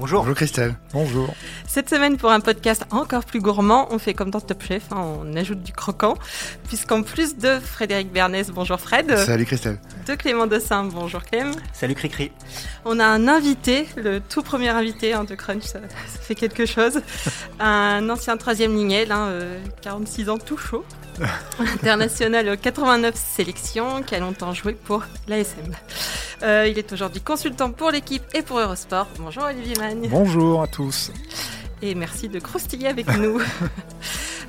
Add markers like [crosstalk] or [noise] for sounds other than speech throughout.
Bonjour. Bonjour Christelle. Bonjour. Cette semaine pour un podcast encore plus gourmand, on fait comme dans Top Chef, hein, on ajoute du croquant, puisqu'en plus de Frédéric Bernès, bonjour Fred. Salut Christelle. De Clément Dossin, bonjour Clem. Salut Cricri. On a un invité, le tout premier invité hein, de Crunch, ça, fait quelque chose. [laughs] un ancien troisième lignel, 46 hein, euh, ans tout chaud. [laughs] international 89 sélections, qui a longtemps joué pour l'ASM. Euh, il est aujourd'hui consultant pour l'équipe et pour Eurosport. Bonjour Olivier Magne. Bonjour à tous. Et merci de croustiller avec nous. [laughs]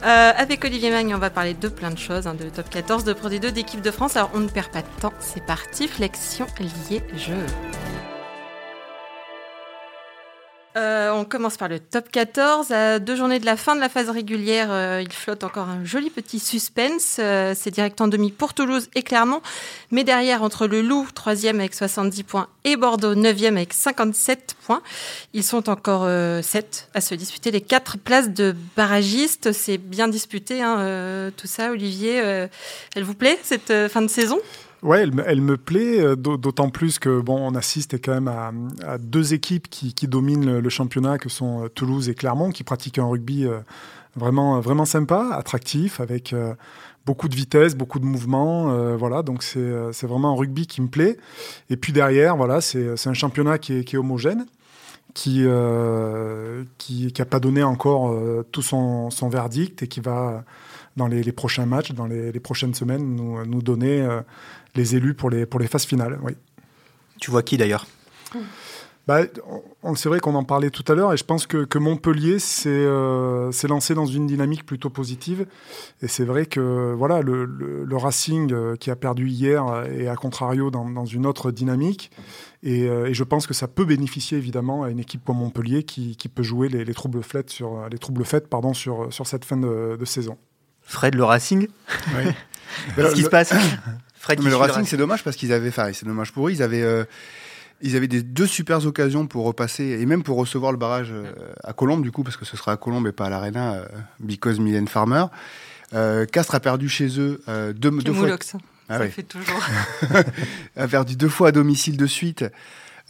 Euh, avec Olivier Magne, on va parler de plein de choses, hein, de top 14, de Pro D2, d'équipe de France. Alors on ne perd pas de temps, c'est parti, flexion liée jeu. Euh, on commence par le top 14. À deux journées de la fin de la phase régulière, euh, il flotte encore un joli petit suspense. Euh, c'est direct en demi pour Toulouse et Clermont. Mais derrière, entre le Loup, 3e avec 70 points, et Bordeaux, 9e avec 57 points, ils sont encore 7 à se disputer les 4 places de barragistes. C'est bien disputé, hein, tout ça. Olivier, elle vous plaît, cette fin de saison? Ouais, elle, me plaît, euh, d'autant plus que bon, on assiste quand même à, deux équipes qui, dominent le, championnat, que sont euh, Toulouse et Clermont, qui pratiquent un rugby euh, vraiment, vraiment sympa, attractif, avec beaucoup de vitesse, beaucoup de mouvement. voilà, donc c'est vraiment un rugby qui me plaît. Et puis derrière, voilà, c'est un championnat qui est, homogène. Qui n'a qui, pas donné encore tout son, verdict et qui va, dans les, prochains matchs, dans les, prochaines semaines, nous, nous donner les élus pour les, pour les phases finales. Oui. Tu vois qui d'ailleurs? Bah, c'est vrai qu'on en parlait tout à l'heure et je pense que, que Montpellier euh, s'est lancé dans une dynamique plutôt positive. Et c'est vrai que voilà, le, le, Racing euh, qui a perdu hier est à contrario dans, dans une autre dynamique. Et, euh, et, je pense que ça peut bénéficier évidemment à une équipe comme Montpellier qui, qui peut jouer les, les troubles faits sur, les troubles faits, pardon, sur, sur cette fin de, de saison. Fred, le Racing oui. [laughs] Qu'est-ce qui se passe [coughs] mais le Racing, c'est dommage parce qu'ils avaient, enfin, c'est dommage pour eux, ils avaient, euh, ils avaient des deux super occasions pour repasser et même pour recevoir le barrage euh, à Colombe, du coup, parce que ce sera à Colombe et pas à l'Arena, euh, because Mylène Farmer. Castres a perdu chez eux deux, deux fois. ah ça fait toujours. [laughs] a perdu deux fois à domicile de suite.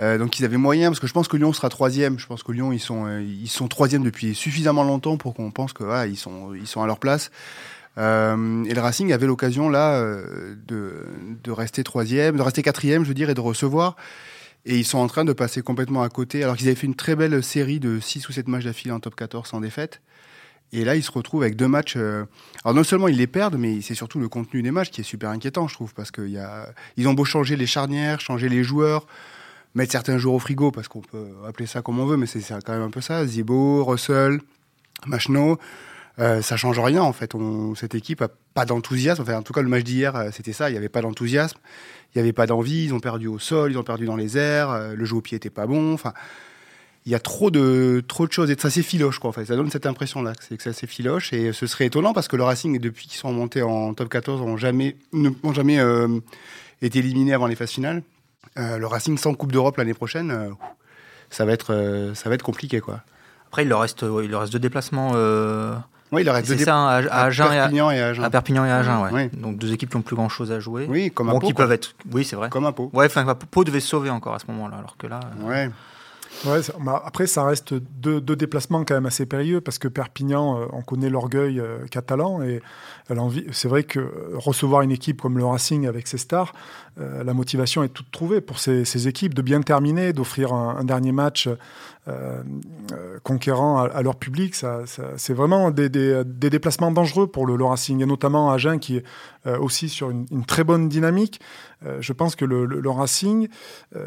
Donc ils avaient moyen, parce que je pense que Lyon sera troisième. Je pense que Lyon, ils sont, ils sont troisième depuis suffisamment longtemps pour qu'on pense que ils sont, ils sont à leur place. Euh, et le Racing avait l'occasion là euh, de, de, rester troisième, de rester quatrième, je veux dire, et de recevoir. Et ils sont en train de passer complètement à côté, alors qu'ils avaient fait une très belle série de 6 ou 7 matchs d'affilée en top 14 sans défaite. Et là, ils se retrouvent avec deux matchs. Euh, alors non seulement ils les perdent, mais c'est surtout le contenu des matchs qui est super inquiétant, je trouve, parce qu'ils ils ont beau changer les charnières, changer les joueurs, mettre certains joueurs au frigo, parce qu'on peut appeler ça comme on veut, mais c'est quand même un peu ça. Zibo, Russell, Machno. Euh, ça change rien en fait. On, cette équipe a pas d'enthousiasme. Enfin, en tout cas, le match d'hier, euh, c'était ça. Il n'y avait pas d'enthousiasme, il n'y avait pas d'envie. Ils ont perdu au sol, ils ont perdu dans les airs. Euh, le jeu au pied était pas bon. Enfin, il y a trop de trop de choses et ça filoche quoi. En fait, ça donne cette impression là, c'est que ça filoche et ce serait étonnant parce que le Racing depuis qu'ils sont montés en top 14 n'ont jamais n'ont jamais été éliminés avant les phases finales. Le Racing sans Coupe d'Europe l'année prochaine, ça va être ça va être compliqué quoi. Après, il leur reste, il leur reste deux déplacements oui, il reste C'est ça, à, à, Agen Perpignan et à Agen. À Perpignan et à Agen, ouais. Donc deux équipes qui n'ont plus grand chose à jouer. Oui, comme un bon, qui peuvent être. Oui, c'est vrai. Comme un pot. Ouais, enfin, Pau devait se sauver encore à ce moment-là, alors que là. Euh, ouais. Ouais, après, ça reste deux, déplacements quand même assez périlleux parce que Perpignan, euh, on connaît l'orgueil euh, catalan et c'est vrai que recevoir une équipe comme le Racing avec ses stars, la motivation est toute trouvée pour ces, équipes de bien terminer, d'offrir un, dernier match euh, euh, conquérant à, leur public. C'est vraiment des, déplacements dangereux pour le, Racing, et notamment Agen qui est euh, aussi sur une, très bonne dynamique. je pense que le, le, Racing,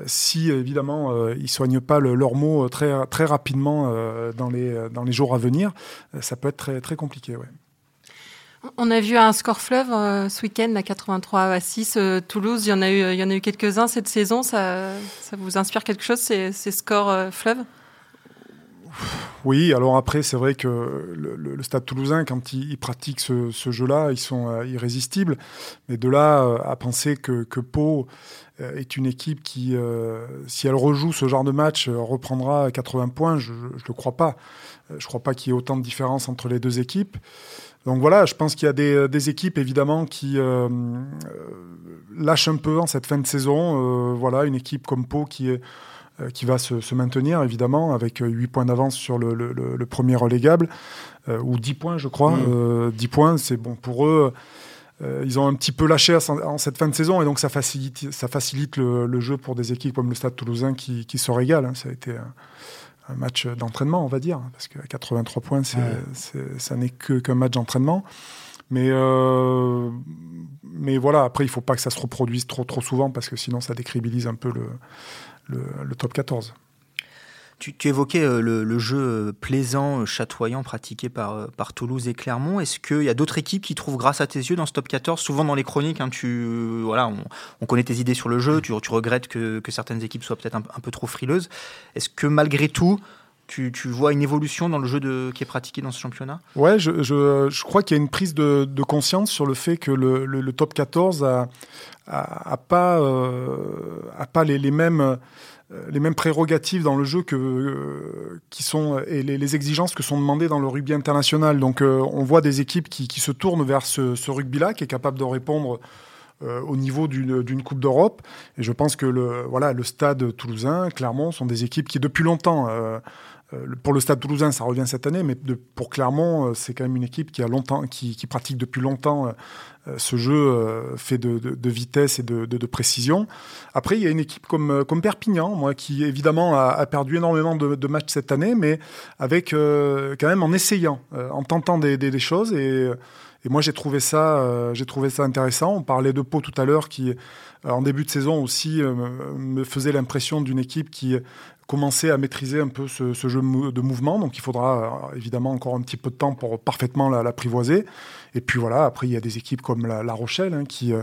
si évidemment ils ne soignent pas leurs mots très, très rapidement dans, les, dans les jours à venir, ça peut être très, compliqué. On a vu un score fleuve ce week-end à 83 à 6. Toulouse, il y en a eu, eu quelques-uns cette saison. Ça, vous inspire quelque chose, ces, scores fleuves? Oui, alors après, c'est vrai que le, Stade toulousain, quand il, pratique ce, jeu-là, ils sont euh, irrésistibles. Mais de là euh, à penser que, Pau euh, est une équipe qui, si elle rejoue ce genre de match, reprendra 80 points, je ne le crois pas. Je ne crois pas qu'il y ait autant de différence entre les deux équipes. Donc voilà, je pense qu'il y a des, des, équipes évidemment qui lâchent un peu en cette fin de saison. voilà, une équipe comme Pau qui est qui va se, se, maintenir évidemment avec 8 points d'avance sur le, le, le, premier relégable, ou 10 points je crois. Mmh. 10 points, c'est bon pour eux. Euh, ils ont un petit peu lâché en cette fin de saison et donc ça facilite, ça facilite le, jeu pour des équipes comme le Stade toulousain qui, qui se régalent. Hein. Ça a été un, match d'entraînement, on va dire, parce qu'à 83 points, ça n'est que qu'un match d'entraînement. Mais, euh, mais voilà, après, il ne faut pas que ça se reproduise trop, trop souvent parce que sinon, ça décribilise un peu le, le, top 14. Tu, évoquais euh, le, jeu euh, plaisant, euh, chatoyant pratiqué par, par Toulouse et Clermont. Est-ce qu'il y a d'autres équipes qui trouvent grâce à tes yeux dans ce top 14 Souvent dans les chroniques, hein, tu, voilà, on, connaît tes idées sur le jeu, tu, regrettes que, certaines équipes soient peut-être un, peu trop frileuses. Est-ce que malgré tout, tu, vois une évolution dans le jeu qui est pratiqué dans ce championnat? Ouais, je, crois qu'il y a une prise de, conscience sur le fait que le, top 14 a, pas, euh, les mêmes prérogatives dans le jeu euh, qui sont et les, exigences que sont demandées dans le rugby international. Donc euh, on voit des équipes qui, se tournent vers ce, rugby-là, qui est capable de répondre au niveau d'une Coupe d'Europe. Et je pense que le, voilà, le stade toulousain, Clermont, sont des équipes qui depuis longtemps pour le Stade Toulousain, ça revient cette année, mais pour Clermont, c'est quand même une équipe qui a longtemps, qui, pratique depuis longtemps euh, ce jeu euh, fait de, vitesse et de, précision. Après, il y a une équipe comme, euh, Perpignan, moi, qui évidemment a, perdu énormément de, matchs cette année, mais avec quand même en essayant, en tentant des, choses. Et, et moi, j'ai trouvé ça, j'ai trouvé ça intéressant. On parlait de Pau tout à l'heure, qui en début de saison aussi me faisait l'impression d'une équipe qui commencer à maîtriser un peu ce, jeu de mouvement. Donc il faudra euh, évidemment encore un petit peu de temps pour parfaitement l'apprivoiser. Et puis voilà, après il y a des équipes comme La, Rochelle hein, qui euh,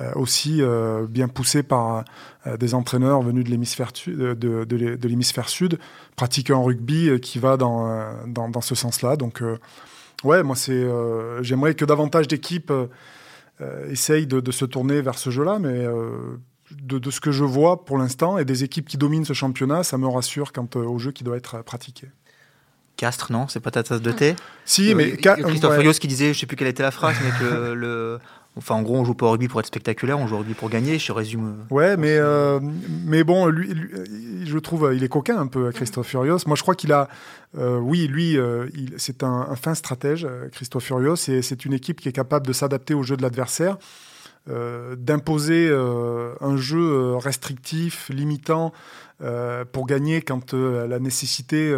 euh, aussi bien poussées par des entraîneurs venus de l'hémisphère de, de, l'hémisphère sud, pratiquent un rugby qui va dans, dans, dans ce sens-là. Donc ouais, moi c'est j'aimerais que davantage d'équipes essayent de, se tourner vers ce jeu-là, mais de, ce que je vois pour l'instant et des équipes qui dominent ce championnat, ça me rassure quant euh, au jeu qui doit être pratiqué. Castres, non C'est pas ta tasse de thé [laughs] Si, mais... Euh, Christophe ouais. qui disait, je sais plus quelle était la phrase, mais que [laughs] le... Enfin, en gros, on joue pas au rugby pour être spectaculaire, on joue au rugby pour gagner, je résume. Euh, ouais, mais, mais bon, lui, je trouve, il est coquin un peu, Christophe Furios. Moi, je crois qu'il a, oui, lui, c'est un, un, fin stratège, Christophe Furios, et c'est une équipe qui est capable de s'adapter au jeu de l'adversaire. Euh, d'imposer euh, un jeu euh, restrictif, limitant, pour gagner quand la nécessité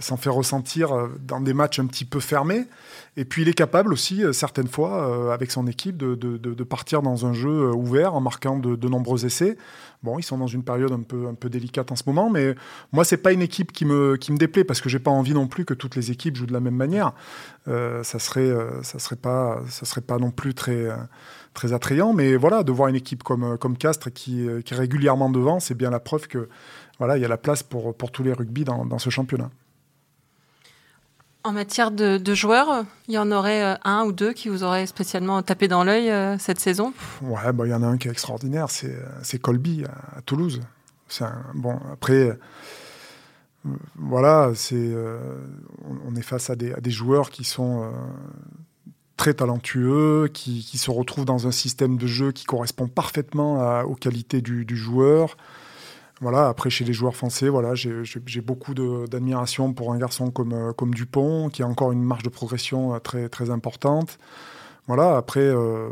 s'en fait ressentir dans des matchs un petit peu fermés. Et puis il est capable aussi, certaines fois, avec son équipe, de, partir dans un jeu ouvert en marquant de, nombreux essais. Bon, ils sont dans une période un peu, un peu délicate en ce moment, mais moi, c'est pas une équipe qui me, qui me déplaît parce que j'ai pas envie non plus que toutes les équipes jouent de la même manière. ça serait, ça serait serait pas non plus très très attrayant. Mais voilà, de voir une équipe comme, euh, comme Castres qui, euh, qui est régulièrement devant, c'est bien la preuve que voilà, il y a la place pour, pour tous les rugby dans, dans ce championnat. En matière de, de, joueurs, il y en aurait euh, un ou deux qui vous auraient spécialement tapé dans l'œil cette saison? Ouais, bah, il y en a un qui est extraordinaire, c'est Colby à, Toulouse. Un, bon, après, voilà, c'est on, est face à des, à des joueurs qui sont très talentueux, qui, se retrouve dans un système de jeu qui correspond parfaitement aux qualités du, joueur. Voilà, après, chez les joueurs français, voilà, j'ai beaucoup d'admiration pour un garçon comme, euh, comme Dupont, qui a encore une marge de progression euh, très, très importante. Voilà, après, euh,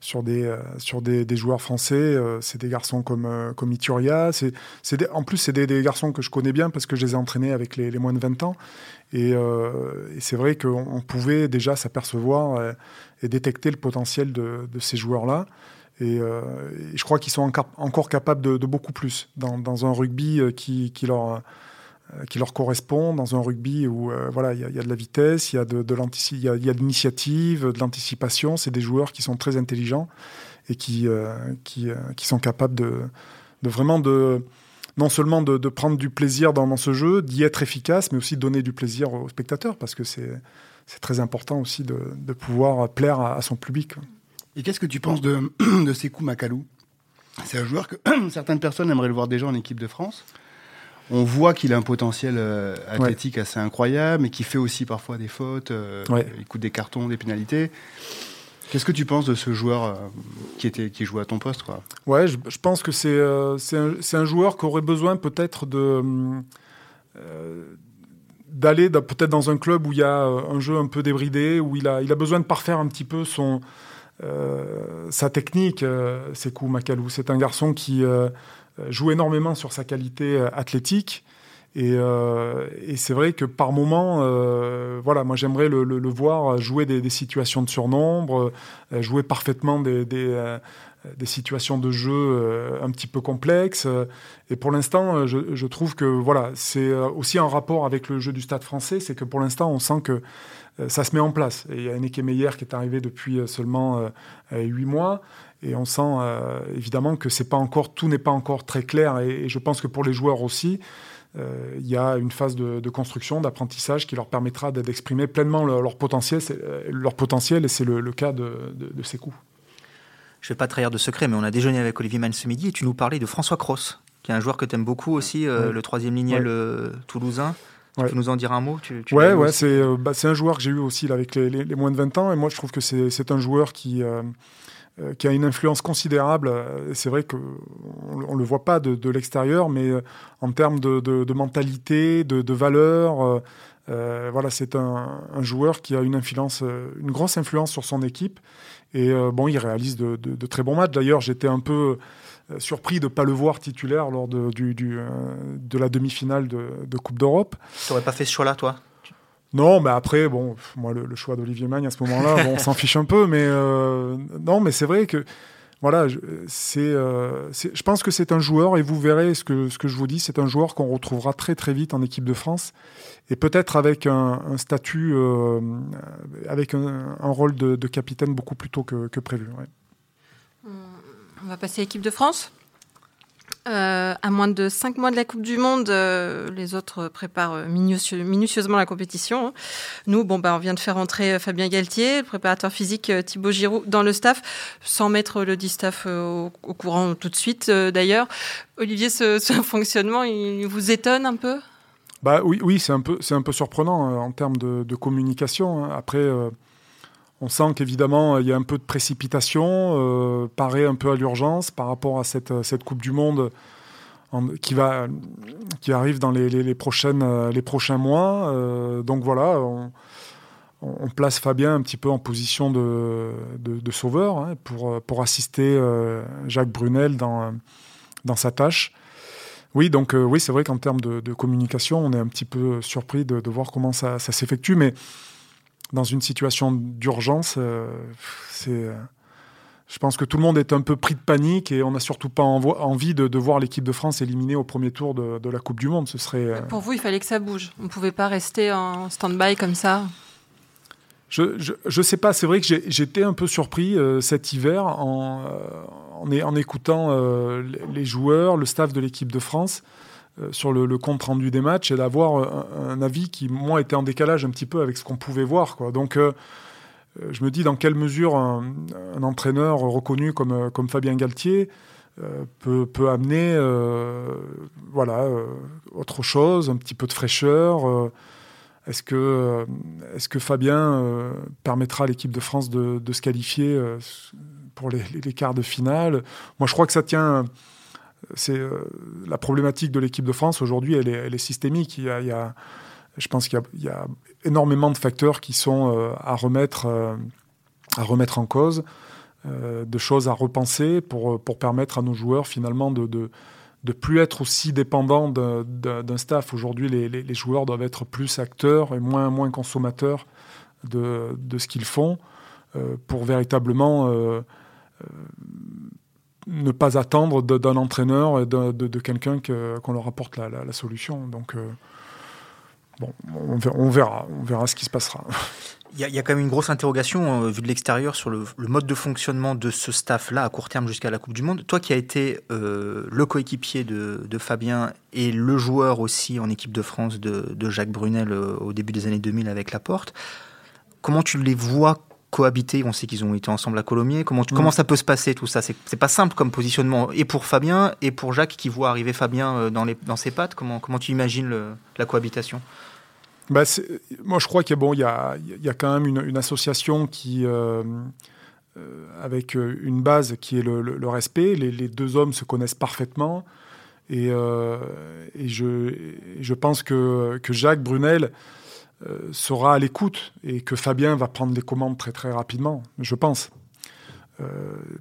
sur des, euh, sur des, joueurs français. Euh, c'est des garçons comme, euh, comme Ituria. C'est, en plus, c'est des, garçons que je connais bien parce que je les ai entraînés avec les, les moins de 20 ans. Et, c'est vrai qu'on pouvait déjà s'apercevoir et détecter le potentiel de, de ces joueurs-là. Et, je crois qu'ils sont encore, encore capables de, de, beaucoup plus dans, dans un rugby qui, qui leur qui leur correspond dans un rugby où euh, voilà il y, a de la vitesse, il y a de, l'initiative, de l'anticipation. C'est des joueurs qui sont très intelligents et qui euh, qui, sont capables de, vraiment de non seulement de, prendre du plaisir dans, ce jeu, d'y être efficace, mais aussi de donner du plaisir aux spectateurs parce que c'est c'est très important aussi de, de pouvoir plaire à, son public. Et qu'est-ce que tu penses de, [clears throat] de Sekou Makalou? C'est un joueur que [clears throat] certaines personnes aimeraient le voir déjà en équipe de France. On voit qu'il a un potentiel athlétique assez incroyable, mais qui fait aussi parfois des fautes. Il coûte des cartons, des pénalités. Qu'est-ce que tu penses de ce joueur qui, était, qui jouait à ton poste quoi? Ouais, je, pense que c'est un, un, joueur qui aurait besoin peut-être de d'aller peut-être dans un club où il y a euh, un jeu un peu débridé, où il a, il a besoin de parfaire un petit peu son, euh, sa technique, euh, Sekou Makalou. C'est un garçon qui joue énormément sur sa qualité athlétique. Et, c'est vrai que par moment, voilà, moi j'aimerais le, voir jouer des, situations de surnombre, jouer parfaitement des, des situations de jeu euh, un petit peu complexes. Et pour l'instant, euh, je, trouve que voilà, c'est euh, aussi un rapport avec le jeu du Stade français, c'est que pour l'instant, on sent que ça se met en place. Et il y a Eneke Meyer qui est arrivé depuis seulement huit mois. Et on sent évidemment que c'est pas encore, tout n'est pas encore très clair. Et, je pense que pour les joueurs aussi, il y a une phase de, construction, d'apprentissage qui leur permettra d'exprimer pleinement leur, potentiel, leur potentiel. Et c'est le, cas de, de ces coups je ne vais pas trahir de secret, mais on a déjeuné avec Olivier Mann ce midi et tu nous parlais de François Cross, qui est un joueur que tu aimes beaucoup aussi, euh, le troisième lignel euh, toulousain. Tu peux nous en dire un mot tu, Ouais, ouais euh, bah, c'est un joueur que j'ai eu aussi avec les, moins de 20 ans. Et moi, je trouve que c'est un joueur qui, qui a une influence considérable. C'est vrai qu'on ne le voit pas de, l'extérieur, mais en termes de, mentalité, de, valeur. voilà, c'est un, un, joueur qui a une influence, une grosse influence sur son équipe et euh, bon, il réalise de, très bons matchs. D'ailleurs, j'étais un peu euh, surpris de ne pas le voir titulaire lors de, du, euh, de la demi-finale de, Coupe d'Europe. Tu n'aurais pas fait ce choix-là, toi? Non, mais après, bon, moi, le, choix d'Olivier Magne à ce moment-là, [laughs] bon, on s'en fiche un peu, mais non, mais c'est vrai que voilà, c'est, euh, je pense que c'est un joueur, et vous verrez ce que, ce que je vous dis, c'est un joueur qu'on retrouvera très très vite en équipe de France, et peut-être avec un, statut, euh, avec un, rôle de, capitaine beaucoup plus tôt que, prévu. On va passer à l'équipe de France euh, à moins de 5 mois de la Coupe du Monde, euh, les autres préparent euh, minutieusement la compétition. Nous, bon, bah, on vient de faire entrer Fabien Galtier, le préparateur physique Thibaut Giroud, dans le staff, sans mettre le dit staff au, courant tout de suite d'ailleurs. Olivier, ce, [laughs] fonctionnement, il vous étonne un peu? Bah, Oui, oui c'est un, peu, un peu surprenant en termes de, communication. Hein. Après. On sent qu'évidemment, il y a un peu de précipitation, euh, paraît un peu à l'urgence par rapport à cette, cette Coupe du Monde qui, va, qui arrive dans les, prochaines, les prochains mois. Euh, donc voilà, on, place Fabien un petit peu en position de, de, sauveur hein, pour, pour assister euh, Jacques Brunel dans, dans sa tâche. Oui, donc oui, c'est vrai qu'en termes de, communication, on est un petit peu surpris de, voir comment ça, ça s'effectue, mais dans une situation d'urgence, euh, c'est. Euh, je pense que tout le monde est un peu pris de panique et on n'a surtout pas envie de, voir l'équipe de France éliminée au premier tour de, la Coupe du Monde. Ce serait. Euh, Pour vous, il fallait que ça bouge. On ne pouvait pas rester en stand-by comme ça. Je ne sais pas, c'est vrai que j'étais un peu surpris cet hiver en, en, en écoutant les joueurs, le staff de l'équipe de France. Euh, sur le, compte rendu des matchs et d'avoir un, avis qui, moi, était en décalage un petit peu avec ce qu'on pouvait voir. Quoi. Donc, euh, euh, je me dis dans quelle mesure un, entraîneur reconnu comme, comme Fabien Galtier peut, peut, amener voilà, autre chose, un petit peu de fraîcheur. est-ce que, est que Fabien permettra à l'équipe de France de, se qualifier pour les, quarts de finale? Moi, je crois que ça tient c'est euh, la problématique de l'équipe de France aujourd'hui, elle, est, systémique. Il y, a, je pense qu'il y, a énormément de facteurs qui sont euh, à remettre, euh, à remettre en cause, de choses à repenser pour, permettre à nos joueurs finalement de, de plus être aussi dépendants d'un staff. Aujourd'hui, les, joueurs doivent être plus acteurs et moins, consommateurs de, de ce qu'ils font pour véritablement ne pas attendre d'un entraîneur et de, quelqu'un qu'on leur apporte la, solution. Donc, euh, bon, on verra, on verra, ce qui se passera. [laughs] Il y, a, quand même une grosse interrogation euh, vue de l'extérieur sur le, mode de fonctionnement de ce staff-là à court terme jusqu'à la Coupe du Monde. Toi qui as été euh, le coéquipier de, Fabien et le joueur aussi en équipe de France de, Jacques Brunel au début des années 2000 avec la porte, comment tu les vois cohabiter On sait qu'ils ont été ensemble à Colomiers. Comment, Mm. comment ça peut se passer tout ça? C'est pas simple comme positionnement, et pour Fabien, et pour Jacques qui voit arriver Fabien euh, dans, les, dans ses pattes. Comment, comment tu imagines le- la cohabitation? Bah, moi, je crois qu'il y, a- bon, y, a, y a quand même une, une association qui, euh, euh, avec une base qui est le, le- le respect. Les, les deux hommes se connaissent parfaitement. Et, euh, et je, et je pense que, que Jacques Brunel sera à l'écoute et que Fabien va prendre les commandes très très rapidement, je pense. Euh,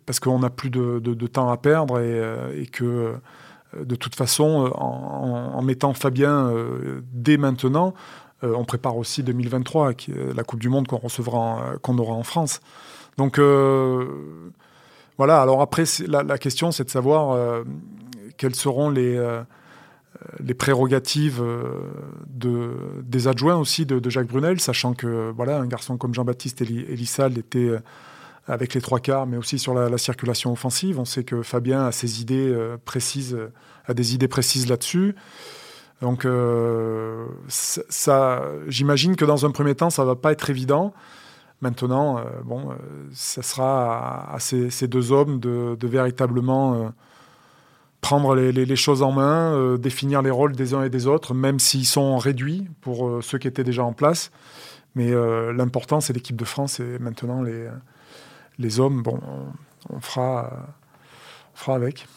parce qu'on n'a plus de, de- temps à perdre et, euh, que euh, de toute façon, euh, en, mettant Fabien euh, dès maintenant, euh, on prépare aussi 2023, qui est la Coupe du Monde qu'on recevra, euh, qu'on aura en France. Donc euh, voilà. Alors après, la, question, c'est de savoir euh, quelles seront les euh, les prérogatives euh, de, des adjoints aussi de, Jacques Brunel, sachant que voilà, un garçon comme Jean-Baptiste Eli- Elissal était euh, avec les trois quarts, mais aussi sur la, la circulation offensive. On sait que Fabien a ses idées euh, précises, euh, a des idées précises là-dessus. Donc, euh, ça, j'imagine que dans un premier temps, ça va pas être évident. Maintenant, euh, bon, euh, ça sera à, ces, deux hommes de, véritablement euh, prendre les, choses en main, euh, définir les rôles des uns et des autres, même s'ils sont réduits pour euh, ceux qui étaient déjà en place. Mais euh, l'important, c'est l'équipe de France et maintenant les, les hommes, bon, on, on fera, on fera avec.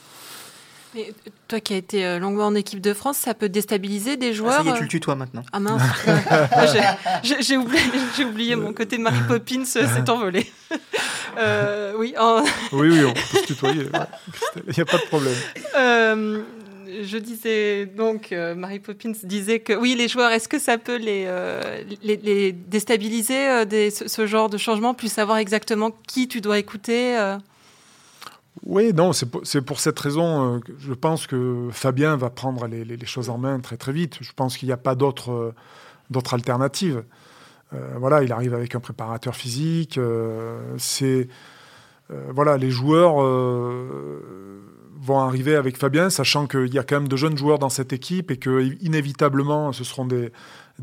Mais toi qui as été euh, longuement en équipe de France, ça peut déstabiliser des Ah, joueurs Ça y est, euh, tu le tutoies maintenant. Ah mince, [laughs] Moi, j'ai- oublié, mon côté de Mary Poppins euh, s'est envolé. [laughs] Euh, oui, en- [laughs] Oui, oui, on peut se tutoyer. ouais. Il n'y a pas de problème. euh, je disais donc, euh, Mary Poppins disait que oui, les joueurs, est-ce que ça peut les, euh, les, les déstabiliser, euh, des- ce, ce genre de changement, plus savoir exactement qui tu dois écouter euh Oui, non, c'est pour, cette raison euh, que je pense que Fabien va prendre les, choses en main très très vite. Je pense qu'il n'y a pas d'autre euh, alternative. Euh, voilà, il arrive avec un préparateur physique. c'est voilà, les joueurs vont arriver avec Fabien, sachant qu'il y a quand même de jeunes joueurs dans cette équipe et que inévitablement, ce seront des,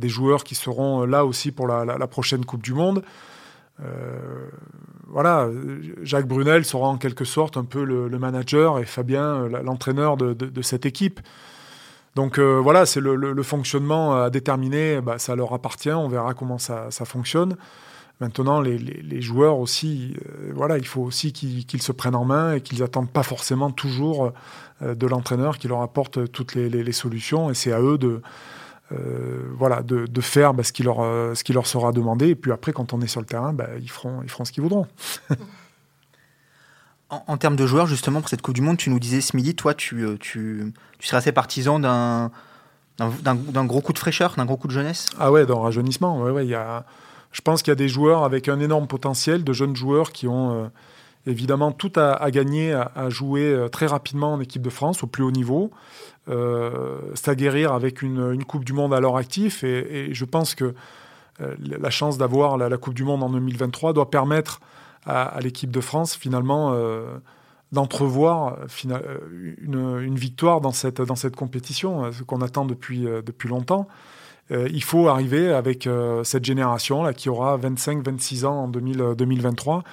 joueurs qui seront là aussi pour la prochaine Coupe du Monde. Euh, voilà, Jacques Brunel sera en quelque sorte un peu le, manager et Fabien euh, l'entraîneur de, cette équipe. Donc euh, voilà, c'est le, fonctionnement à déterminer, bah, ça leur appartient, on verra comment ça, ça fonctionne. Maintenant, les, joueurs aussi, voilà, il faut aussi qu'ils se prennent en main et qu'ils n'attendent pas forcément toujours de l'entraîneur qui leur apporte toutes les- les solutions. Et c'est à eux de, euh, voilà, de, de faire bah, ce, qui leur, euh, ce qui leur sera demandé. Et puis après, quand on est sur le terrain, bah, ils, feront, ils feront ce qu'ils voudront. [laughs] En, en termes de joueurs, justement, pour cette Coupe du Monde, tu nous disais ce midi, toi, tu, euh, tu, tu serais assez partisan d'un d'un- d'un d'un gros coup de fraîcheur, d'un gros coup de jeunesse? Ah ouais, le rajeunissement, ouais, ouais, y a, je pense qu'il y a des joueurs avec un énorme potentiel, de jeunes joueurs qui ont euh, évidemment tout à, à gagner, à, jouer euh, très rapidement en équipe de France, au plus haut niveau, euh, s'aguerrir avec une, Coupe du Monde à leur actif. Et, je pense que euh, la chance d'avoir la, Coupe du Monde en 2023 doit permettre à, l'équipe de France finalement euh, d'entrevoir une, victoire dans cette, dans cette compétition, ce qu'on attend depuis, depuis longtemps. Il faut arriver avec cette génération là qui aura 25-26 ans en 2000, euh, 2023.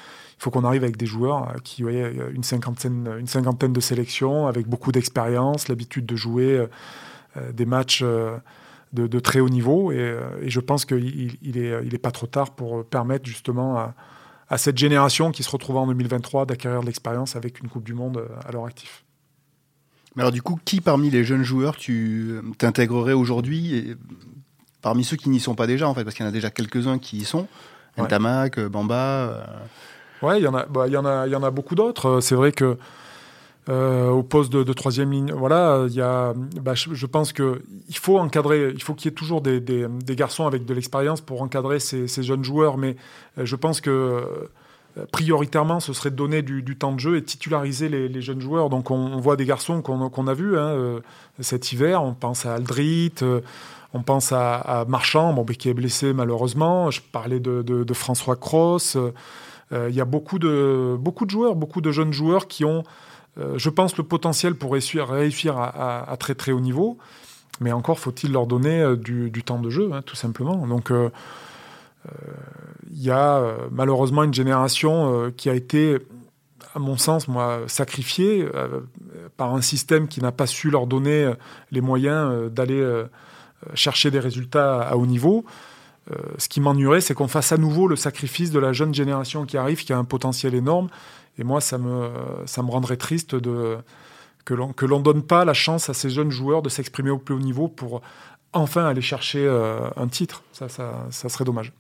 Faut qu'on arrive avec des joueurs euh, qui ont une cinquantaine, une cinquantaine de sélections, avec beaucoup d'expérience, l'habitude de jouer euh, euh, des matchs euh, de, de très haut niveau. Et, euh, et je pense qu'il il- est, il est pas trop tard pour permettre justement à, à cette génération qui se retrouve en 2023 d'acquérir de l'expérience avec une Coupe du Monde euh, à leur actif. Mais alors du coup, qui parmi les jeunes joueurs tu euh, t'intégrerais aujourd'hui et parmi ceux qui n'y sont pas déjà en fait, parce qu'il y en a déjà quelques-uns qui y sont. Ntamak, euh, Bamba. euh, Ouais, il y en a, bah, il y en a, il y en a beaucoup d'autres. Euh, C'est vrai que euh, au poste de, troisième ligne, voilà, il y a, bah, je, pense que il faut encadrer, il faut qu'il y ait toujours des, garçons avec de l'expérience pour encadrer ces, jeunes joueurs. Mais euh, je pense que prioritairement, ce serait de donner du, temps de jeu et titulariser les, jeunes joueurs. Donc on, voit des garçons qu'on a vus hein, cet hiver. On pense à Aldrit. on pense à, Marchand, bon, qui est blessé malheureusement. Je parlais de- de François Cross. Euh, Il y a beaucoup de, beaucoup de joueurs, beaucoup de jeunes joueurs qui ont, euh, je pense, le potentiel pour réussir, à, très très haut niveau. Mais encore faut-il leur donner euh, du, temps de jeu, hein, tout simplement. Donc, il y a malheureusement une génération qui a été, à mon sens, moi, sacrifiée par un système qui n'a pas su leur donner les moyens d'aller chercher des résultats à haut niveau. Ce qui m'ennuierait, c'est qu'on fasse à nouveau le sacrifice de la jeune génération qui arrive, qui a un potentiel énorme. Et moi, ça me, ça me rendrait triste de, que l'on ne donne pas la chance à ces jeunes joueurs de s'exprimer au plus haut niveau pour enfin aller chercher euh, un titre. Ça, ça, ça, serait dommage.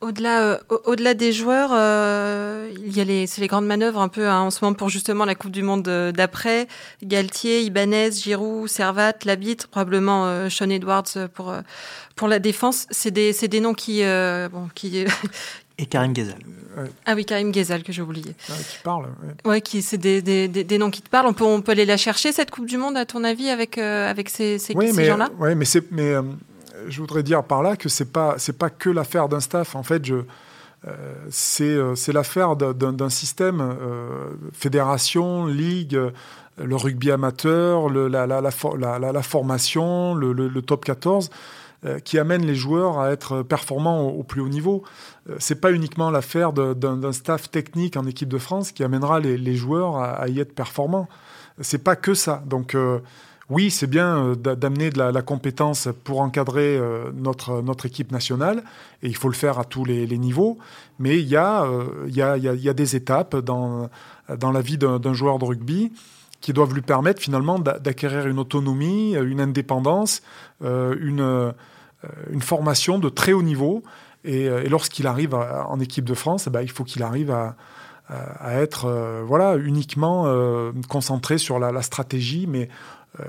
Au-delà, euh, au-delà des joueurs, euh, il y a les, c'est les grandes manœuvres un peu hein, en ce moment pour justement la Coupe du Monde d'après. Galtier, Ibanez, Giroud, Servat, Labitte, probablement Sean Edwards pour pour la défense. C'est des, c'est des noms qui, bon, qui, et Karim Ghezal. Ah oui, Karim Ghezal, que j'ai oublié. Ah, qui parle. Ouais, qui, c'est des, des, des, noms qui te parlent. On peut, on peut aller la chercher, cette Coupe du Monde, à ton avis, avec, euh, avec ces, ces, oui, gens-là? Oui, mais, c'est, mais euh, je voudrais dire par là que c'est pas, pas que l'affaire d'un staff. En fait, je, euh, c'est, l'affaire d'un, système, fédération, ligue, le rugby amateur, la, la, formation, le, top 14. Euh, qui amène les joueurs à être performants au, plus haut niveau. Euh, c'est pas uniquement l'affaire d'un staff technique en équipe de France qui amènera les, joueurs à, y être performants. C'est pas que ça. Donc euh, oui, c'est bien d'amener de la, compétence pour encadrer notre, notre équipe nationale, et il faut le faire à tous les, niveaux, mais il y, a, il, y a, il y, a, des étapes dans, dans la vie d'un joueur de rugby qui doivent lui permettre finalement d'acquérir une autonomie, une indépendance, euh, une, euh, une formation de très haut niveau. Et, euh, lorsqu'il arrive en équipe de France, eh ben, il faut qu'il arrive à, à être voilà, uniquement concentré sur la, stratégie, mais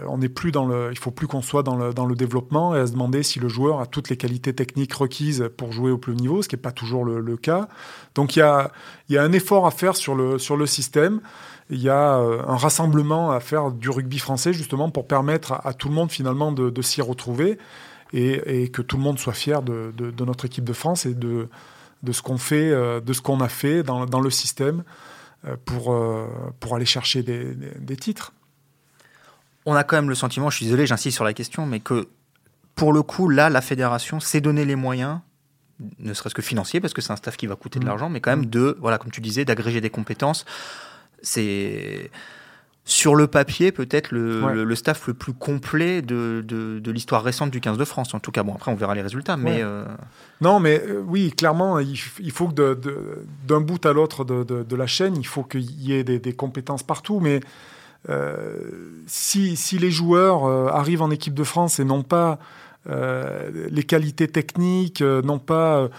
on n'est plus dans le, il faut plus qu'on soit dans le, dans le, développement et à se demander si le joueur a toutes les qualités techniques requises pour jouer au plus haut niveau, ce qui n'est pas toujours le, cas. Donc il y a, y a, un effort à faire sur le, sur le système il y a euh, un rassemblement à faire du rugby français justement pour permettre à, tout le monde finalement de, s'y retrouver et, que tout le monde soit fier de, notre équipe de France et de, de ce qu'on fait, euh, de ce qu'on a fait dans, le système euh, pour, pour aller chercher des, des, titres. On a quand même le sentiment, je suis désolé, j'insiste sur la question, mais que pour le coup, là, la fédération s'est donné les moyens ne serait-ce que financiers, parce que c'est un staff qui va coûter de mmh. l'argent, mais quand même de, voilà, comme tu disais, d'agréger des compétences c'est sur le papier peut-être le, staff le plus complet de, de, l'histoire récente du 15 de France. En tout cas, bon, après on verra les résultats. Mais euh, Non, mais euh, oui, clairement, il, faut que d'un bout à l'autre de, la chaîne, il faut qu'il y ait des, compétences partout. Mais si, si, les joueurs arrivent en équipe de France et n'ont pas les qualités techniques, n'ont pas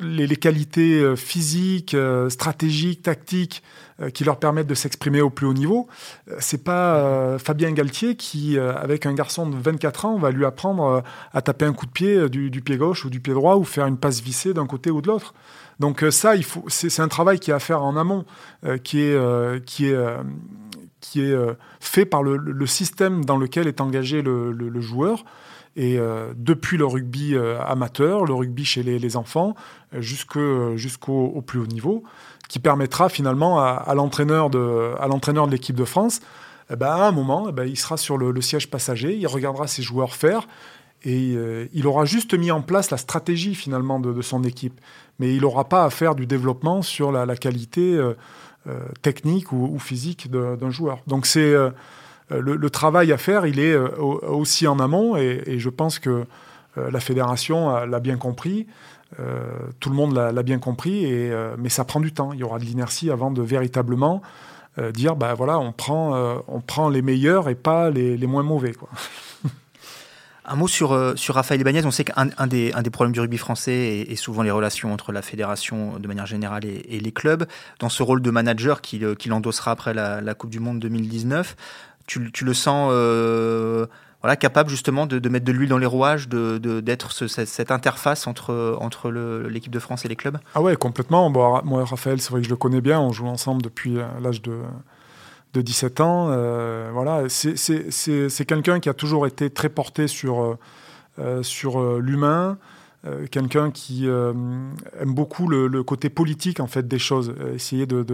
les, qualités physiques, stratégiques, tactiques, euh, qui leur permettent de s'exprimer au plus haut niveau. Euh, c'est pas euh, Fabien Galtier qui, avec un garçon de 24 ans, va lui apprendre à taper un coup de pied du, pied gauche ou du pied droit ou faire une passe vissée d'un côté ou de l'autre. Donc ça, c'est, un travail qui est à faire en amont, qui est, qui est fait par le, système dans lequel est engagé le, joueur. Et depuis le rugby amateur, le rugby chez les, enfants, jusqu'au plus haut niveau, qui permettra finalement à, l'entraîneur de, à l'entraîneur de l'équipe de France, eh ben, à un moment, eh ben, il sera sur le, siège passager, il regardera ses joueurs faire, et euh, il aura juste mis en place la stratégie finalement de, son équipe. Mais il n'aura pas à faire du développement sur la, qualité euh, euh, technique ou, physique d'un joueur. Donc c'est le, travail à faire, il est aussi en amont, et, je pense que la fédération l'a bien compris. Euh, tout le monde l'a bien compris, et, euh, mais ça prend du temps. Il y aura de l'inertie avant de véritablement euh, dire bah voilà, on prend, on prend les meilleurs et pas les, les moins mauvais. Quoi. Un mot sur, sur Raphaël Ibanez. On sait qu'un un des, un des problèmes du rugby français est, souvent les relations entre la fédération de manière générale et, les clubs. Dans ce rôle de manager qu'il qu'il endossera après la, Coupe du Monde 2019, tu, tu le sens voilà, capable justement de, mettre de l'huile dans les rouages, d'être de, cette, interface entre, entre l'équipe de France et les clubs? Ah ouais, complètement. Moi, Raphaël, c'est vrai que je le connais bien. On joue ensemble depuis euh, l'âge de, de 17 ans. Euh, voilà, c'est quelqu'un qui a toujours été très porté sur, euh, sur l'humain. quelqu'un qui aime beaucoup le, côté politique en fait des choses, essayer de,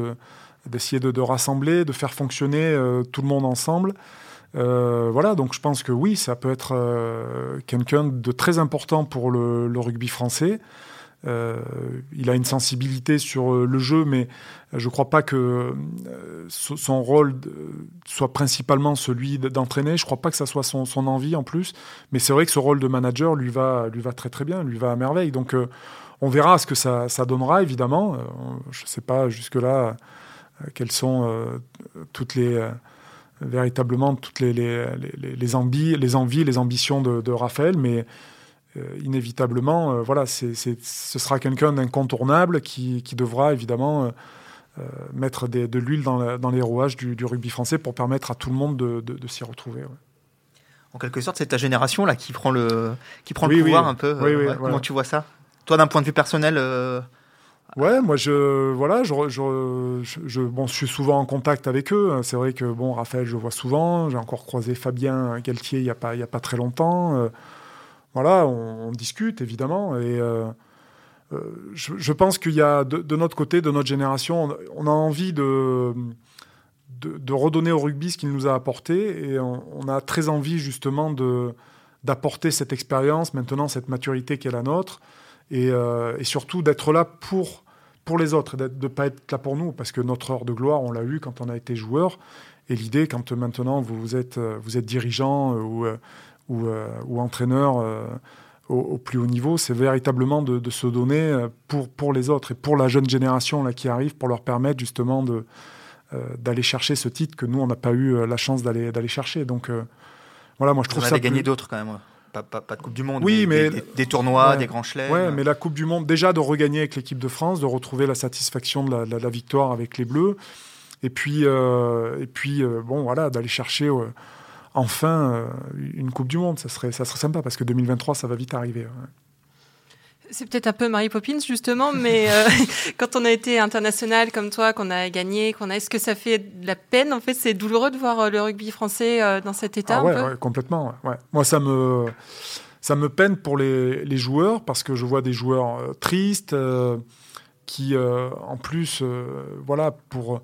d'essayer de, rassembler, de faire fonctionner tout le monde ensemble. voilà, donc je pense que oui, ça peut être quelqu'un de très important pour le rugby français. Euh, il a une sensibilité sur euh, le jeu, mais je ne crois pas que euh, son rôle soit principalement celui d'entraîner. Je ne crois pas que ça soit son, envie en plus. Mais c'est vrai que ce rôle de manager lui va, lui va très très bien, lui va à merveille. Donc on verra ce que ça, donnera, évidemment. je ne sais pas jusque-là quelles sont toutes les véritablement toutes les, les envies, les ambitions de, de Raphaël, mais euh, inévitablement, euh, voilà, ce sera quelqu'un d'incontournable qui, devra évidemment euh, mettre de l'huile dans, les rouages du, rugby français pour permettre à tout le monde de, s'y retrouver. En quelque sorte, c'est ta génération là qui prend le, qui prend le pouvoir un peu. comment tu vois ça? Toi, d'un point de vue personnel Ouais, moi je voilà, je, je, bon, je suis souvent en contact avec eux. C'est vrai que bon, Raphaël, je vois souvent. J'ai encore croisé Fabien Galtier il y a pas il y a pas très longtemps voilà, on, discute évidemment. Et euh, euh, je, pense qu'il y a de, notre côté, de notre génération, on, a envie de, redonner au rugby ce qu'il nous a apporté. Et on, a très envie justement d'apporter cette expérience, maintenant cette maturité qui est la nôtre, et, euh, surtout d'être là pour, les autres, de ne pas être là pour nous, parce que notre heure de gloire, on l'a eu quand on a été joueur, et l'idée, quand maintenant vous êtes dirigeant ou ou, euh, ou entraîneur euh, au, plus haut niveau, c'est véritablement de, se donner euh, pour, pour les autres et pour la jeune génération là, qui arrive, pour leur permettre justement de, d'aller chercher ce titre que nous, on n'a pas eu la chance d'aller, d'aller chercher. Donc voilà, moi je trouve on ça. gagné d'autres quand même. Pas, pas, pas, de Coupe du Monde, oui, mais, des, tournois, des grands chelems. Ouais, mais la Coupe du Monde, déjà de regagner avec l'équipe de France, de retrouver la satisfaction de la, la, victoire avec les Bleus. Et puis, et puis bon, voilà, d'aller chercher enfin euh, une Coupe du Monde. Ça serait, ça serait sympa parce que 2023, ça va vite arriver. C'est peut-être un peu Marie Poppins justement, mais euh, [laughs] quand on a été international comme toi, qu'on a gagné, qu'on a, est-ce que ça fait de la peine En fait, c'est douloureux de voir euh, le rugby français dans cet état. Ah ouais, complètement. Ouais. Moi, ça me ça me peine pour les, les joueurs parce que je vois des joueurs tristes qui, en plus, voilà, pour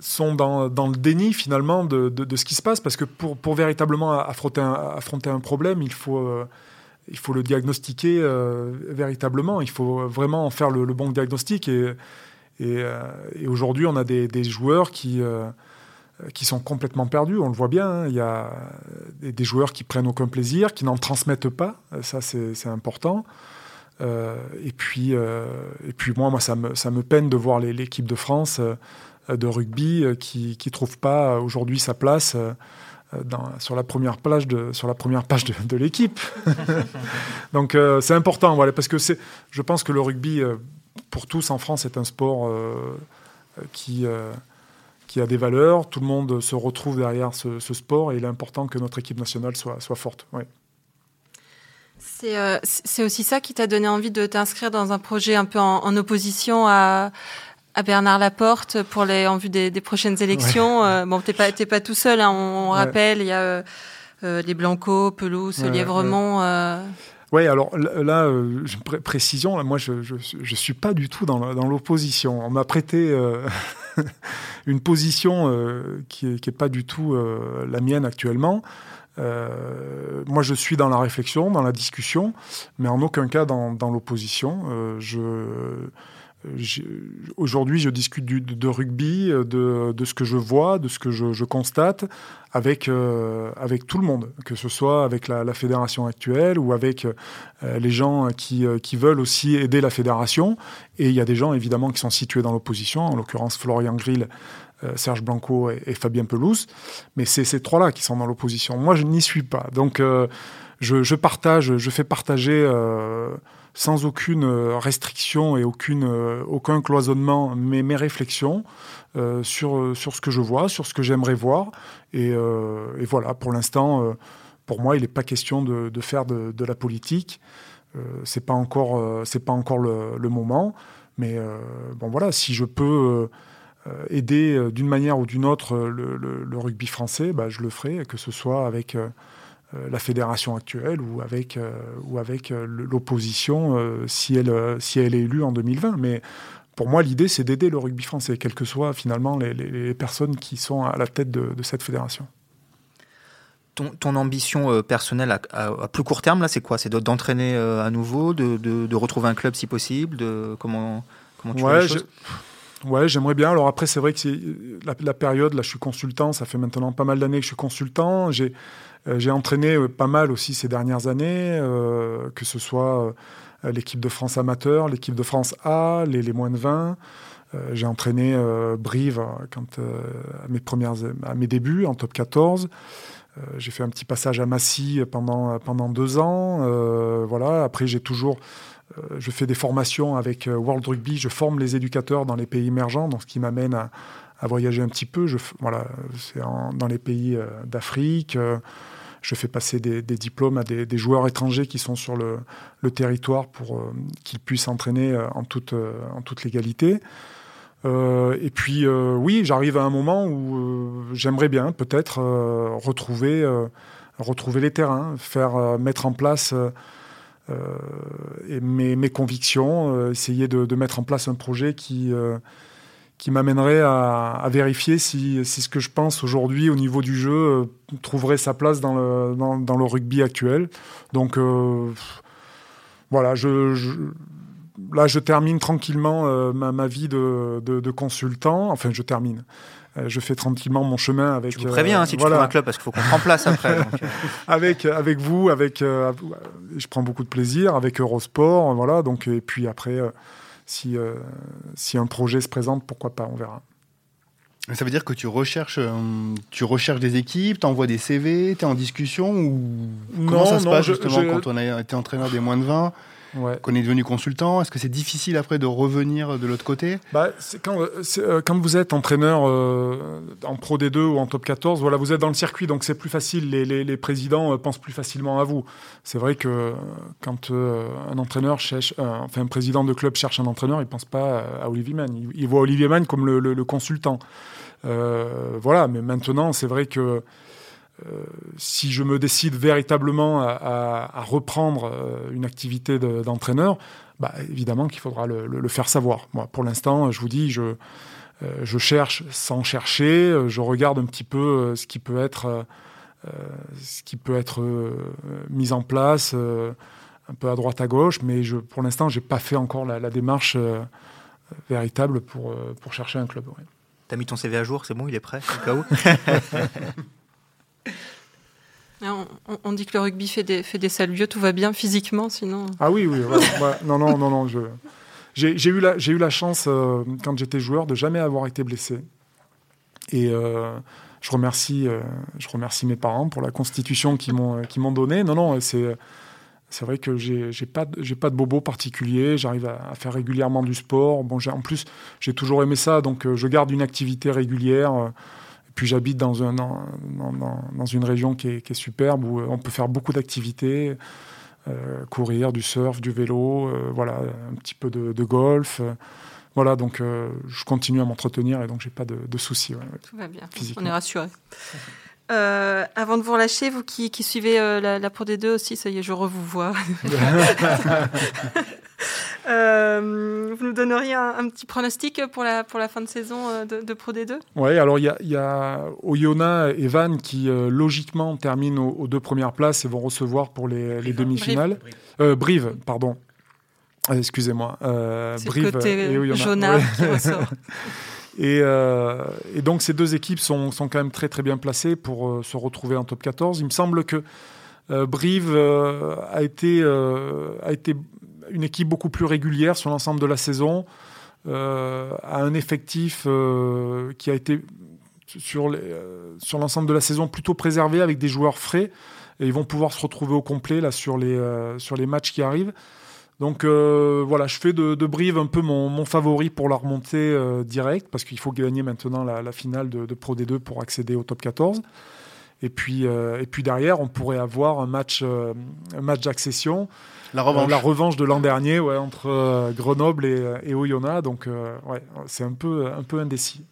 sont dans, dans, le déni finalement de, de, ce qui se passe parce que pour, pour véritablement affronter un, affronter un problème, il faut, euh, il faut le diagnostiquer euh, véritablement. Il faut vraiment en faire le, bon diagnostic. Et, et, aujourd'hui, on a des, des joueurs qui, qui sont complètement perdus. On le voit bien. Hein. Il y a des, des, joueurs qui prennent aucun plaisir, qui n'en transmettent pas. Ça, c'est important. Euh, et, puis, euh, et puis moi, moi ça, me, ça me peine de voir l'équipe de France euh, de rugby qui ne trouve pas aujourd'hui sa place sur la première page de, sur la première page de, l'équipe. [laughs] Donc c'est important, voilà, parce que je pense que le rugby, pour tous en France, est un sport qui, qui a des valeurs. Tout le monde se retrouve derrière ce, ce, sport et il est important que notre équipe nationale soit, soit forte. Ouais. Euh, c'est aussi ça qui t'a donné envie de t'inscrire dans un projet un peu en, opposition à, à, Bernard Laporte pour les, en vue des, prochaines élections. Euh, bon, t'es pas, pas tout seul, hein, on, rappelle, il y a euh, les Blanco, Pelouse, Lièvremont. Oui, alors là, précision, là, moi je ne suis pas du tout dans, l'opposition. On m'a prêté [laughs] une position qui n'est est pas du tout la mienne actuellement. Euh, moi, je suis dans la réflexion, dans la discussion, mais en aucun cas dans, l'opposition. Euh, aujourd'hui, je discute de rugby, de, ce que je vois, de ce que je, constate avec, euh, tout le monde, que ce soit avec la, fédération actuelle ou avec les gens qui, veulent aussi aider la fédération. Et il y a des gens, évidemment, qui sont situés dans l'opposition, en l'occurrence Florian Grill euh, Serge Blanco et, Fabien Pelouse. Mais c'est ces trois-là qui sont dans l'opposition. Moi, je n'y suis pas. Donc, euh, je, partage, je fais partager euh, sans aucune restriction et aucune, aucun cloisonnement mes, mes réflexions sur, sur ce que je vois, sur ce que j'aimerais voir. Et, voilà, pour l'instant, pour moi, il n'est pas question de, faire de, la politique. c'est pas encore, c'est pas encore le, moment. Mais bon, voilà, si je peux euh, aider euh, d'une manière ou d'une autre euh, le, rugby français, bah, je le ferai, que ce soit avec la fédération actuelle ou avec, ou avec l'opposition si, elle, si elle est élue en 2020. Mais pour moi, l'idée, c'est d'aider le rugby français, quelles que soient finalement les, personnes qui sont à la tête de, cette fédération. Ton, ambition personnelle à, plus court terme, là, c'est quoi? C'est d'entraîner à nouveau, de, retrouver un club si possible? De, comment, comment tu vois les choses? Ouais, j'aimerais bien. Alors après, c'est vrai que c'est la, période, là, je suis consultant, ça fait maintenant pas mal d'années que je suis consultant. J'ai euh, entraîné euh, pas mal aussi ces dernières années, euh, que ce soit l'équipe de France amateur, l'équipe de France A, les, moins de 20. j'ai entraîné Brive quand, à, mes premières, à mes débuts en top 14. j'ai fait un petit passage à Massy pendant, pendant deux ans. voilà. Après, j'ai toujours euh, je fais des formations avec euh, World Rugby, je forme les éducateurs dans les pays émergents, donc ce qui m'amène à, voyager un petit peu. Voilà, c'est dans les pays euh, d'Afrique. je fais passer des, diplômes à des, joueurs étrangers qui sont sur le, territoire pour qu'ils puissent entraîner en toute, légalité. et puis, oui, j'arrive à un moment où j'aimerais bien peut-être retrouver, les terrains, faire mettre en place euh, et mes, convictions, euh, essayer de, mettre en place un projet qui, euh, qui m'amènerait à, vérifier si, si, ce que je pense aujourd'hui au niveau du jeu trouverait sa place dans le, dans, le rugby actuel. Donc voilà, là je termine tranquillement ma, vie de, consultant. Enfin, je termine. Euh, je fais tranquillement mon chemin avec. Je vous préviens hein, si tu trouves un club parce qu'il faut qu'on te place après. Euh. [laughs] avec avec vous, avec je prends beaucoup de plaisir avec Eurosport, voilà. Donc et puis après, si si un projet se présente, pourquoi pas, on verra. Ça veut dire que tu recherches, tu recherches des équipes, tu envoies des CV, tu es en discussion ou comment ça se passe justement quand on a été entraîneur des moins de 20 qu'on est devenu consultant Est-ce que c'est difficile après de revenir de l'autre côté? Bah, quand, euh, quand, vous êtes entraîneur euh, en Pro D2 ou en Top 14, voilà, vous êtes dans le circuit, donc c'est plus facile. Les, les, présidents euh, pensent plus facilement à vous. C'est vrai que quand un entraîneur cherche, enfin un président de club cherche un entraîneur, il pense pas à Olivier Mann. Il, voit Olivier Mann comme le, le consultant. voilà, mais maintenant, c'est vrai que si je me décide véritablement à, reprendre euh, une activité d'entraîneur, bah, évidemment qu'il faudra le, faire savoir. Moi, pour l'instant, je vous dis, je, euh, je cherche sans chercher, je regarde un petit peu ce qui peut être, ce qui peut être mis en place un peu à droite à gauche, mais je, pour l'instant, j'ai pas fait encore la, démarche véritable pour, pour chercher un club. Ouais. T'as mis ton CV à jour, c'est bon, il est prêt au cas où [laughs] On, dit que le rugby fait des, fait sales tout va bien physiquement, sinon. Ah oui, oui. non, non, non, non. J'ai eu, la, chance, euh, quand j'étais joueur, de jamais avoir été blessé. Et euh, je, remercie, euh, je remercie mes parents pour la constitution qu'ils m'ont donnée. Non, non, c'est. Vrai que j'ai pas pas de bobo particulier. J'arrive à, faire régulièrement du sport. En plus j'ai toujours aimé ça, donc je garde une activité régulière puis j'habite dans, un, dans, dans, une région qui est, qui est, superbe où on peut faire beaucoup d'activités, euh, courir, du surf, du vélo, euh, voilà, un petit peu de, de golf. Euh, voilà, donc je continue à m'entretenir et donc j'ai pas de, de soucis. Tout va bien, on est rassuré. avant de vous relâcher, vous qui, qui suivez la, la Pro D2 aussi, ça y est, je revois vois. [laughs] [laughs] [laughs] Euh, vous nous donneriez un, petit pronostic pour la, pour la fin de saison euh, de, Pro D2 Oui, alors il y a, y a Oyonnax et Van qui euh, logiquement terminent aux, deux premières places et vont recevoir pour les, les demi-finales. Brive. pardon. Excusez-moi. Brive et Oyonnax. qui [laughs] ressort. Et, et, donc ces deux équipes sont, sont, quand même très très bien placées pour se retrouver en top 14. Il me semble que Brive a, été, a été une équipe beaucoup plus régulière sur l'ensemble de la saison, euh, a un effectif euh, qui a été sur, euh, sur l'ensemble de la saison plutôt préservé avec des joueurs frais et ils vont pouvoir se retrouver au complet là sur les, matchs qui arrivent. Donc voilà, je fais de, Brive un peu mon, favori pour la remontée directe parce qu'il faut gagner maintenant la, finale de, Pro D2 pour accéder au top 14. Et puis, derrière, on pourrait avoir un match d'accession la revanche. la revanche de l'an dernier ouais, entre euh, Grenoble et, euh, et, Oyonnax. Donc, euh, ouais, c'est un peu, un peu indécis.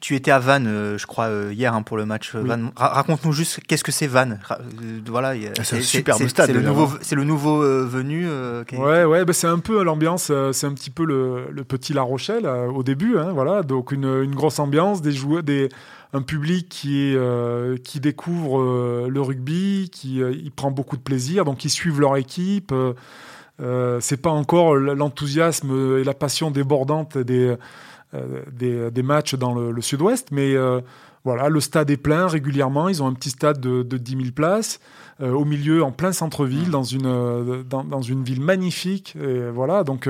tu, étais à Vannes, euh, je crois, euh, hier hein, pour le match. Euh, raconte-nous juste qu'est-ce que c'est Vannes. voilà, c'est un superbe stade. C'est le nouveau, c'est le nouveau venu. ouais, ouais, bah, c'est un peu l'ambiance. c'est un petit peu le, petit La Rochelle au début. Hein, voilà, donc une, une, grosse ambiance, des joueurs, des un public qui est, qui découvre le rugby, qui il prend beaucoup de plaisir, donc ils suivent leur équipe. c'est pas encore l'enthousiasme et la passion débordante des euh, des, matchs dans le, sud-ouest, mais euh, voilà, le stade est plein régulièrement. Ils ont un petit stade de, de 10 000 places euh, au milieu, en plein centre-ville, dans une, dans, une ville magnifique. Et voilà, donc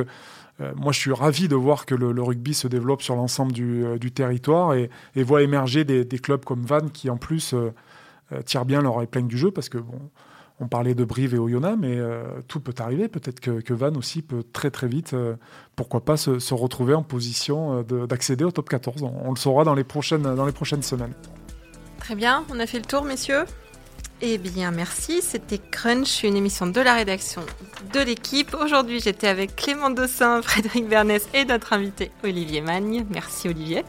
moi, je suis ravi de voir que le, rugby se développe sur l'ensemble du, territoire et, voit émerger des, clubs comme Vannes qui, en plus, tirent bien leur épingle du jeu parce que bon, on parlait de Brive et Oyonnax, mais euh, tout peut arriver. Peut-être que, Vannes aussi peut très très vite, euh, pourquoi pas, se, retrouver en position euh, d'accéder au top 14. On, le saura dans les, prochaines, dans les prochaines semaines. Très bien, on a fait le tour, messieurs. Eh bien, merci. C'était Crunch, une émission de la rédaction de l'équipe. Aujourd'hui, j'étais avec Clément Dossin, [laughs] Frédéric Bernès et notre invité Olivier Magne. Merci, Olivier.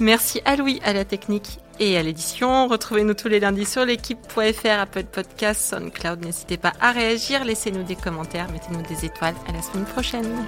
Merci à Louis, à la technique et à l'édition. Retrouvez-nous tous les lundis sur l'équipe.fr, Apple Podcast, SoundCloud. N'hésitez pas à réagir, laissez-nous des commentaires, mettez-nous des étoiles. À la semaine prochaine.